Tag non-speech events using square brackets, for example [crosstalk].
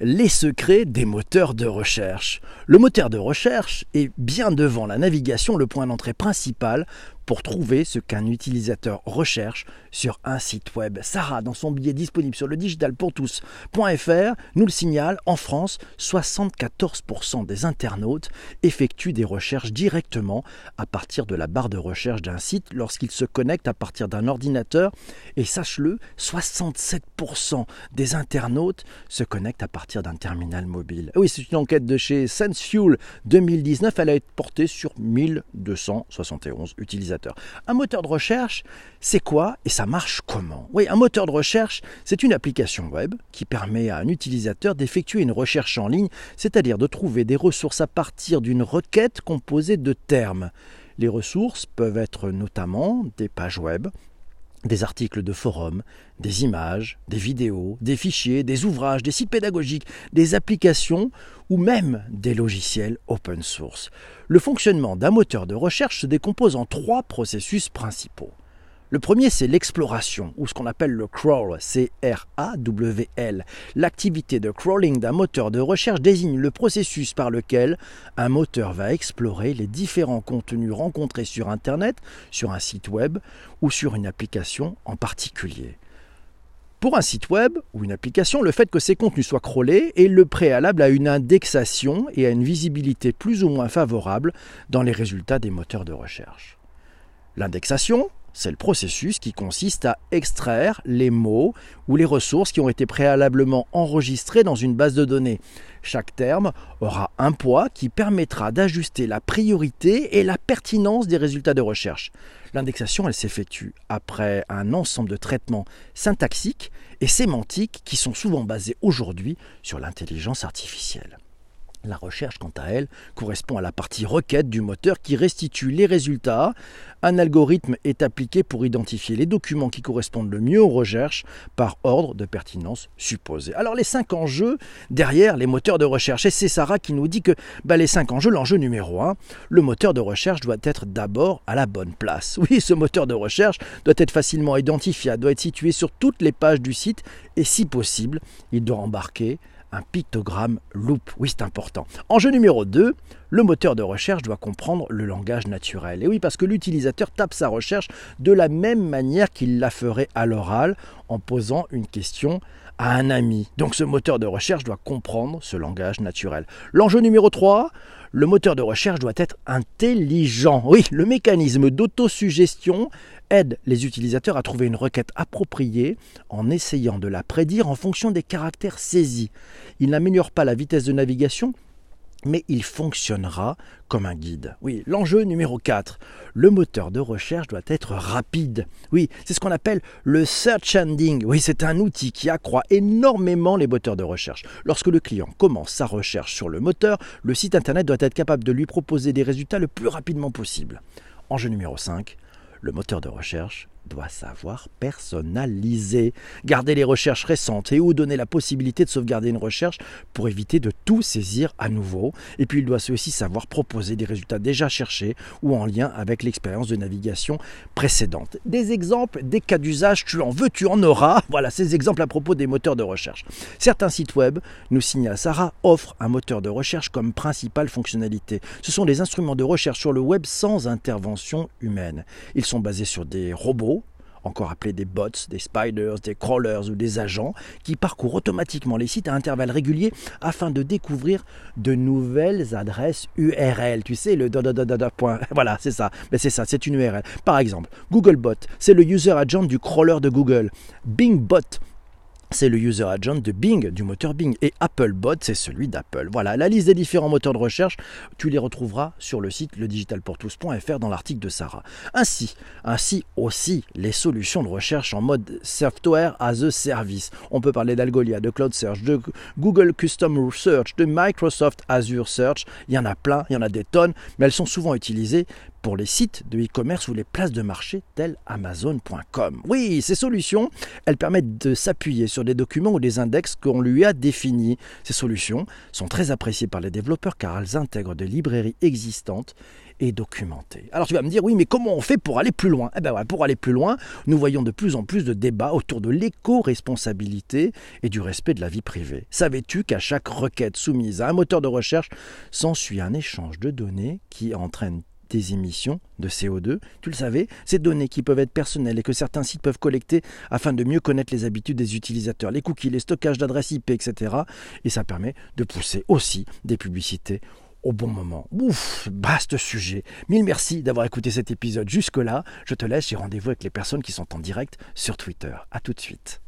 les secrets des moteurs de recherche. Le moteur de recherche est bien devant la navigation le point d'entrée principal pour trouver ce qu'un utilisateur recherche sur un site web. Sarah, dans son billet disponible sur le digitalpourtous.fr, nous le signale, en France, 74% des internautes effectuent des recherches directement à partir de la barre de recherche d'un site lorsqu'ils se connectent à partir d'un ordinateur. Et sache-le, 67% des internautes se connectent à partir d'un terminal mobile. Oui, c'est une enquête de chez SenseFuel 2019. Elle a été portée sur 1271 utilisateurs. Un moteur de recherche, c'est quoi et ça marche comment? Oui, un moteur de recherche, c'est une application web qui permet à un utilisateur d'effectuer une recherche en ligne, c'est-à-dire de trouver des ressources à partir d'une requête composée de termes. Les ressources peuvent être notamment des pages web, des articles de forum, des images, des vidéos, des fichiers, des ouvrages, des sites pédagogiques, des applications ou même des logiciels open source. Le fonctionnement d'un moteur de recherche se décompose en trois processus principaux. Le premier, c'est l'exploration, ou ce qu'on appelle le crawl, C-R-A-W-L. L'activité de crawling d'un moteur de recherche désigne le processus par lequel un moteur va explorer les différents contenus rencontrés sur Internet, sur un site web ou sur une application en particulier. Pour un site web ou une application, le fait que ces contenus soient crawlés est le préalable à une indexation et à une visibilité plus ou moins favorable dans les résultats des moteurs de recherche. L'indexation, c'est le processus qui consiste à extraire les mots ou les ressources qui ont été préalablement enregistrés dans une base de données. Chaque terme aura un poids qui permettra d'ajuster la priorité et la pertinence des résultats de recherche. L'indexation, elle s'effectue après un ensemble de traitements syntaxiques et sémantiques qui sont souvent basés aujourd'hui sur l'intelligence artificielle. La recherche, quant à elle, correspond à la partie requête du moteur qui restitue les résultats. Un algorithme est appliqué pour identifier les documents qui correspondent le mieux aux recherches par ordre de pertinence supposé. Alors les cinq enjeux derrière les moteurs de recherche, et c'est Sarah qui nous dit que bah, les cinq enjeux, l'enjeu numéro un, le moteur de recherche doit être d'abord à la bonne place. Oui, ce moteur de recherche doit être facilement identifiable, doit être situé sur toutes les pages du site et si possible, il doit embarquer un pictogramme loop. Oui, c'est important. Enjeu numéro 2, le moteur de recherche doit comprendre le langage naturel. Et oui, parce que l'utilisateur tape sa recherche de la même manière qu'il la ferait à l'oral en posant une question à un ami. Donc ce moteur de recherche doit comprendre ce langage naturel. L'enjeu numéro 3, le moteur de recherche doit être intelligent. Oui, le mécanisme d'autosuggestion aide les utilisateurs à trouver une requête appropriée en essayant de la prédire en fonction des caractères saisis. Il n'améliore pas la vitesse de navigation, mais il fonctionnera comme un guide. Oui, l'enjeu numéro 4, le moteur de recherche doit être rapide. Oui, c'est ce qu'on appelle le search ending. Oui, c'est un outil qui accroît énormément les moteurs de recherche. Lorsque le client commence sa recherche sur le moteur, le site internet doit être capable de lui proposer des résultats le plus rapidement possible. Enjeu numéro 5, le moteur de recherche doit savoir personnaliser, garder les recherches récentes et ou donner la possibilité de sauvegarder une recherche pour éviter de tout saisir à nouveau. Et puis il doit aussi savoir proposer des résultats déjà cherchés ou en lien avec l'expérience de navigation précédente. Des exemples, des cas d'usage, tu en veux, tu en auras. [laughs] Voilà ces exemples à propos des moteurs de recherche. Certains sites web nous signalent Sarah offre un moteur de recherche comme principale fonctionnalité. Ce sont des instruments de recherche sur le web sans intervention humaine. Ils sont basés sur des robots encore appelés des bots, des spiders, des crawlers ou des agents, qui parcourent automatiquement les sites à intervalles réguliers afin de découvrir de nouvelles adresses URL. Tu sais, le. [laughs] Voilà, c'est ça. Mais c'est ça, c'est une URL. Par exemple, Googlebot, c'est le user agent du crawler de Google. BingBot, c'est le user agent de Bing, du moteur Bing. Et Applebot, c'est celui d'Apple. Voilà, la liste des différents moteurs de recherche, tu les retrouveras sur le site ledigitalpourtous.fr dans l'article de Sarah. Ainsi, ainsi aussi les solutions de recherche en mode software as a service. On peut parler d'Algolia, de Cloud Search, de Google Custom Search, de Microsoft Azure Search. Il y en a plein, il y en a des tonnes, mais elles sont souvent utilisées pour les sites de e-commerce ou les places de marché telles Amazon.com. Oui, ces solutions, elles permettent de s'appuyer sur des documents ou des index qu'on lui a définis. Ces solutions sont très appréciées par les développeurs car elles intègrent des librairies existantes et documenté. Alors tu vas me dire, oui, mais comment on fait pour aller plus loin? Eh bien pour aller plus loin, nous voyons de plus en plus de débats autour de l'éco-responsabilité et du respect de la vie privée. Savais-tu qu'à chaque requête soumise à un moteur de recherche s'ensuit un échange de données qui entraîne des émissions de CO2. Tu le savais, ces données qui peuvent être personnelles et que certains sites peuvent collecter afin de mieux connaître les habitudes des utilisateurs, les cookies, les stockages d'adresses IP, etc. Et ça permet de pousser aussi des publicités au bon moment. Ouf, vaste sujet. Mille merci d'avoir écouté cet épisode jusque-là. Je te laisse, j'ai rendez-vous avec les personnes qui sont en direct sur Twitter. A tout de suite.